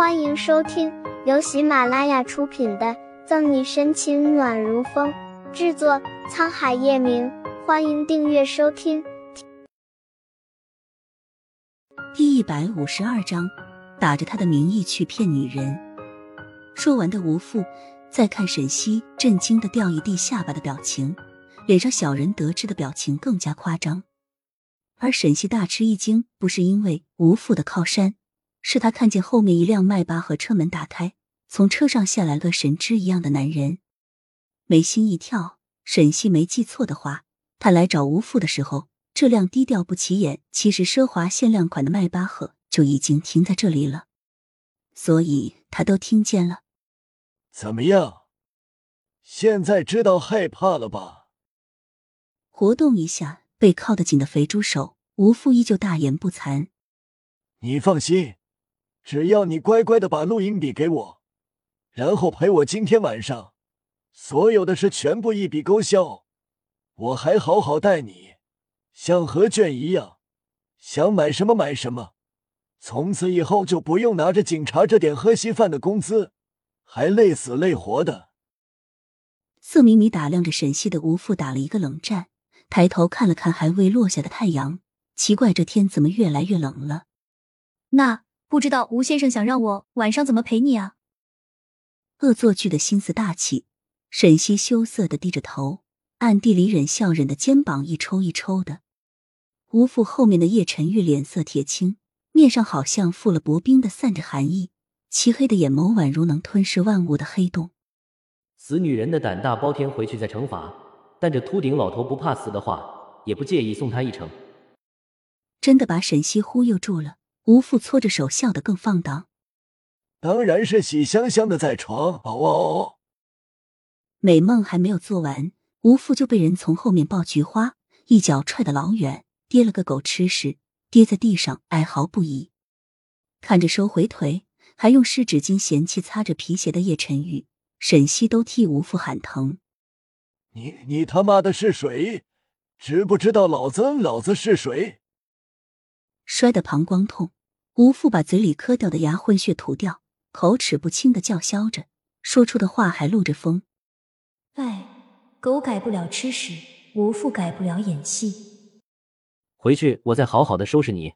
欢迎收听由喜马拉雅出品的《赠你深情暖如风》，制作沧海夜明。欢迎订阅收听。第一百五十二章，打着他的名义去骗女人。说完的吴父，再看沈西震惊的掉一地下巴的表情，脸上小人得志的表情更加夸张。而沈西大吃一惊，不是因为吴父的靠山。是他看见后面一辆迈巴赫车门打开，从车上下来了个神之一样的男人，眉心一跳。沈西没记错的话，他来找吴父的时候，这辆低调不起眼、其实奢华限量款的迈巴赫就已经停在这里了，所以他都听见了。怎么样？现在知道害怕了吧？活动一下被靠得紧的肥猪手，吴父依旧大言不惭：“你放心。”只要你乖乖的把录音笔给我，然后陪我今天晚上，所有的事全部一笔勾销，我还好好待你，像何卷一样，想买什么买什么。从此以后就不用拿着警察这点喝稀饭的工资，还累死累活的。色迷迷打量着沈西的吴父，打了一个冷战，抬头看了看还未落下的太阳，奇怪这天怎么越来越冷了？那。不知道吴先生想让我晚上怎么陪你啊？恶作剧的心思大起，沈西羞涩的低着头，暗地里忍笑，忍的肩膀一抽一抽的。吴父后面的叶晨玉脸色铁青，面上好像覆了薄冰的散着寒意，漆黑的眼眸宛如能吞噬万物的黑洞。死女人的胆大包天，回去再惩罚。但这秃顶老头不怕死的话，也不介意送他一程。真的把沈西忽悠住了。吴父搓着手，笑得更放荡。当然是喜香香的在床哦哦哦。美梦还没有做完，吴父就被人从后面抱菊花，一脚踹得老远，跌了个狗吃屎，跌在地上哀嚎不已。看着收回腿，还用湿纸巾嫌弃擦着皮鞋的叶晨玉，沈西都替吴父喊疼。你你他妈的是谁？知不知道老子老子是谁？摔得膀胱痛。吴父把嘴里磕掉的牙混血吐掉，口齿不清的叫嚣着，说出的话还露着风。哎，狗改不了吃屎，吴父改不了演戏。回去我再好好的收拾你。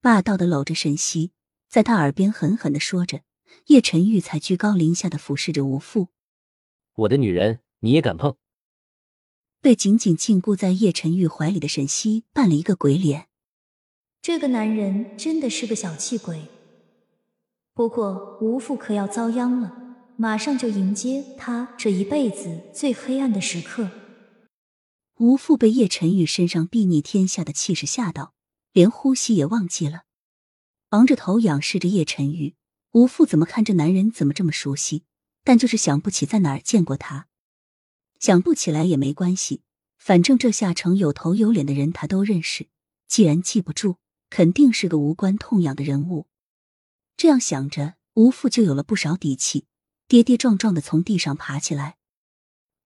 霸道的搂着沈西，在他耳边狠狠的说着。叶晨玉才居高临下的俯视着吴父。我的女人你也敢碰？被紧紧禁锢在叶晨玉怀里的沈西扮了一个鬼脸。这个男人真的是个小气鬼，不过吴父可要遭殃了，马上就迎接他这一辈子最黑暗的时刻。吴父被叶晨宇身上睥睨天下的气势吓到，连呼吸也忘记了，昂着头仰视着叶晨宇。吴父怎么看这男人怎么这么熟悉，但就是想不起在哪儿见过他。想不起来也没关系，反正这下城有头有脸的人他都认识。既然记不住。肯定是个无关痛痒的人物，这样想着，吴父就有了不少底气，跌跌撞撞的从地上爬起来。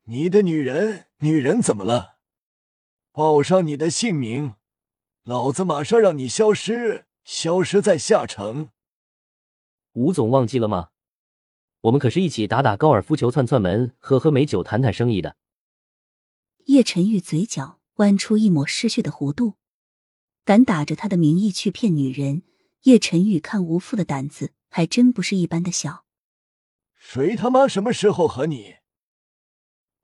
你的女人，女人怎么了？报上你的姓名，老子马上让你消失，消失在下城。吴总忘记了吗？我们可是一起打打高尔夫球、串串门、喝喝美酒、谈谈生意的。叶晨玉嘴角弯出一抹失血的弧度。敢打着他的名义去骗女人，叶晨宇看吴父的胆子还真不是一般的小。谁他妈什么时候和你？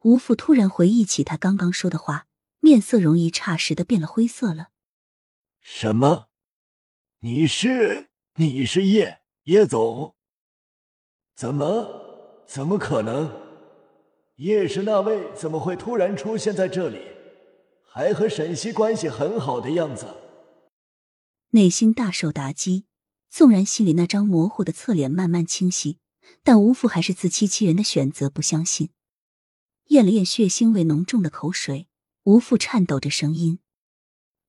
吴父突然回忆起他刚刚说的话，面色容易霎时的变了灰色了。什么？你是你是叶叶总？怎么怎么可能？叶氏那位怎么会突然出现在这里？还和沈西关系很好的样子？内心大受打击，纵然心里那张模糊的侧脸慢慢清晰，但吴父还是自欺欺人的选择不相信。咽了咽血腥味浓重的口水，吴父颤抖着声音：“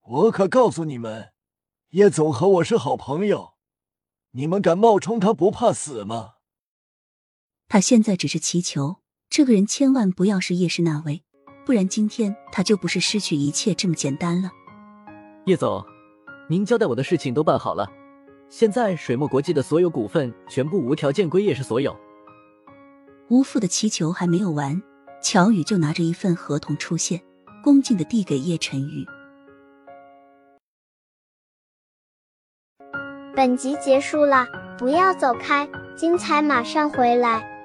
我可告诉你们，叶总和我是好朋友，你们敢冒充他不怕死吗？”他现在只是祈求这个人千万不要是叶氏那位，不然今天他就不是失去一切这么简单了。叶总。您交代我的事情都办好了，现在水墨国际的所有股份全部无条件归叶氏所有。吴父的祈求还没有完，乔宇就拿着一份合同出现，恭敬的递给叶晨宇。本集结束了，不要走开，精彩马上回来。